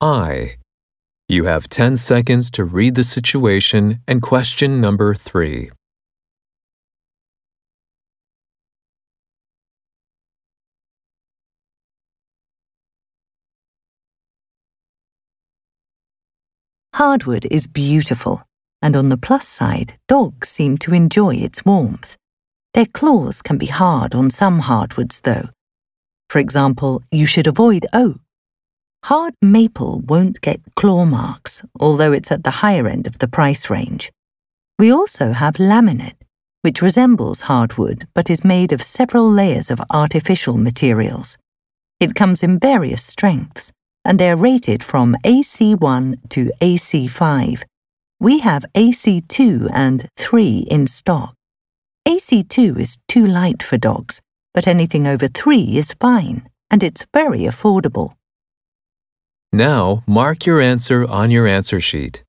I. You have 10 seconds to read the situation and question number 3. Hardwood is beautiful, and on the plus side, dogs seem to enjoy its warmth. Their claws can be hard on some hardwoods, though. For example, you should avoid oak. Hard maple won't get claw marks, although it's at the higher end of the price range. We also have laminate, which resembles hardwood but is made of several layers of artificial materials. It comes in various strengths, and they're rated from AC1 to AC5. We have AC2 and 3 in stock. AC2 is too light for dogs, but anything over 3 is fine, and it's very affordable. Now, mark your answer on your answer sheet.